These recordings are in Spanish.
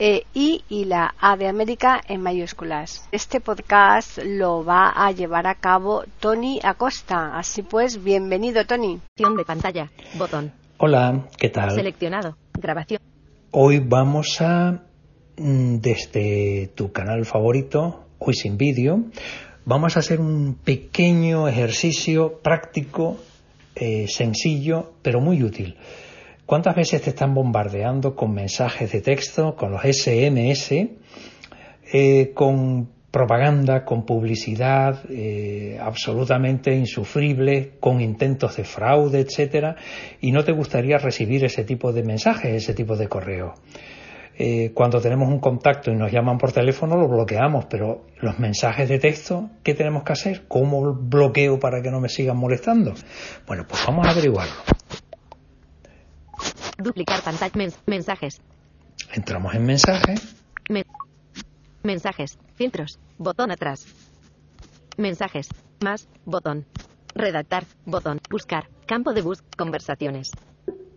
e I y la A de América en mayúsculas. Este podcast lo va a llevar a cabo Tony Acosta. Así pues, bienvenido Tony. de pantalla. Botón. Hola, ¿qué tal? Seleccionado. Grabación. Hoy vamos a, mm, desde tu canal favorito, hoy sin vídeo, vamos a hacer un pequeño ejercicio práctico, eh, sencillo, pero muy útil. ¿Cuántas veces te están bombardeando con mensajes de texto, con los SMS, eh, con propaganda, con publicidad eh, absolutamente insufrible, con intentos de fraude, etcétera, y no te gustaría recibir ese tipo de mensajes, ese tipo de correo? Eh, cuando tenemos un contacto y nos llaman por teléfono lo bloqueamos, pero los mensajes de texto, ¿qué tenemos que hacer? ¿Cómo bloqueo para que no me sigan molestando? Bueno, pues vamos a averiguarlo. Duplicar pantalla. mensajes. Entramos en mensajes. mensajes. Filtros. Botón atrás. Mensajes. Más. Botón. Redactar. Botón. Buscar. Campo de bus. Conversaciones.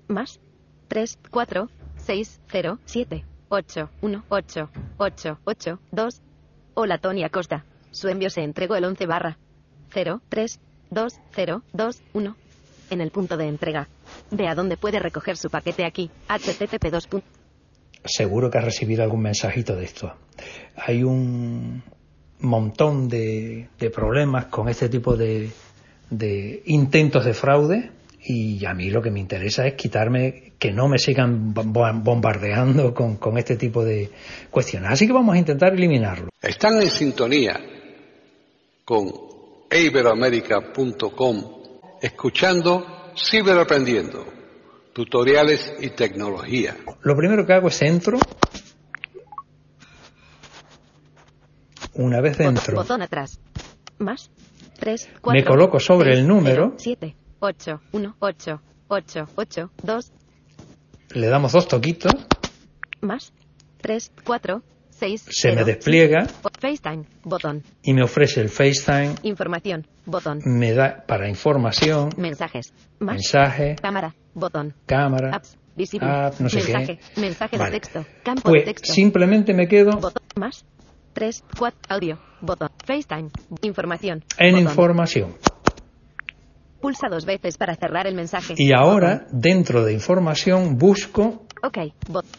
Más. 3, 4, 6, 0, 7, 8, 1, 8, 8, 8, 2. Hola Tony Acosta. Su envío se entregó el 11 barra 0, 3, 2, 0, 2, 1 en el punto de entrega. Vea dónde puede recoger su paquete aquí. http 2. Seguro que ha recibido algún mensajito de esto. Hay un montón de, problemas con este tipo de, intentos de fraude y a mí lo que me interesa es quitarme, que no me sigan bombardeando con, con este tipo de cuestiones. Así que vamos a intentar eliminarlo. Están en sintonía con iberoamerica.com escuchando Ciberaprendiendo, tutoriales y tecnología. Lo primero que hago es entro. Una vez dentro. Botón atrás. Más. 3, 4, Me coloco sobre el número. 7, 8, 1, 8, 8, 8, 2. Le damos dos toquitos. Más. 3, 4, se me despliega FaceTime, botón. Y me ofrece el FaceTime. Información, botón. Me da para información. Mensajes. mensaje. Cámara, botón. Cámara. Apps, visible. no sé mensaje, qué. Mensaje de texto. Campo pues de texto. Simplemente me quedo. Botón. Más. 3, 4, audio, botón. FaceTime, información. En información. Pulsa dos veces para cerrar el mensaje. Y ahora, dentro de información, busco. Ok,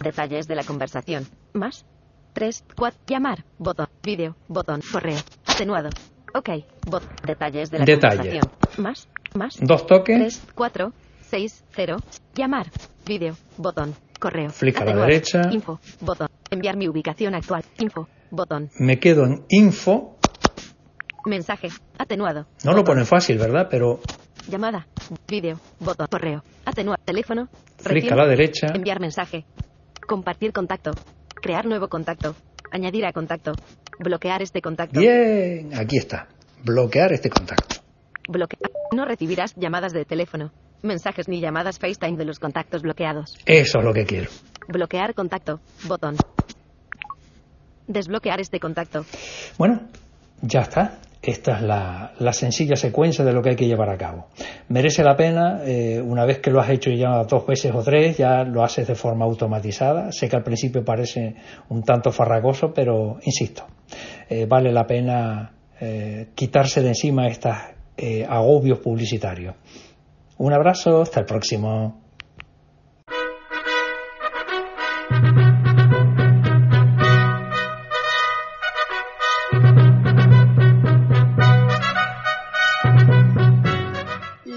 detalles de la conversación. Más. 3, 4, llamar, botón, vídeo, botón, correo, atenuado. Ok, bot, detalles de la Detalle. Más, más. Dos toques. 3, 4, 6, 0, llamar, vídeo, botón, correo. Flick a la derecha. Info, botón, enviar mi ubicación actual, info, botón. Me quedo en info. Mensaje, atenuado. No lo pone fácil, ¿verdad? Pero Llamada. Vídeo. Botón. Correo. Atenuar. Teléfono. Flick a la derecha. Enviar mensaje. Compartir contacto. Crear nuevo contacto. Añadir a contacto. Bloquear este contacto. Bien, aquí está. Bloquear este contacto. Bloquear. No recibirás llamadas de teléfono, mensajes ni llamadas FaceTime de los contactos bloqueados. Eso es lo que quiero. Bloquear contacto. Botón. Desbloquear este contacto. Bueno, ya está. Esta es la, sencilla secuencia de lo que hay que llevar a cabo. Merece la pena, eh, una vez que lo has hecho ya dos veces o tres, ya lo haces de forma automatizada. Sé que al principio parece un tanto farragoso, pero insisto, eh, vale la pena eh, quitarse de encima estos agobios publicitarios. Un abrazo, hasta el próximo.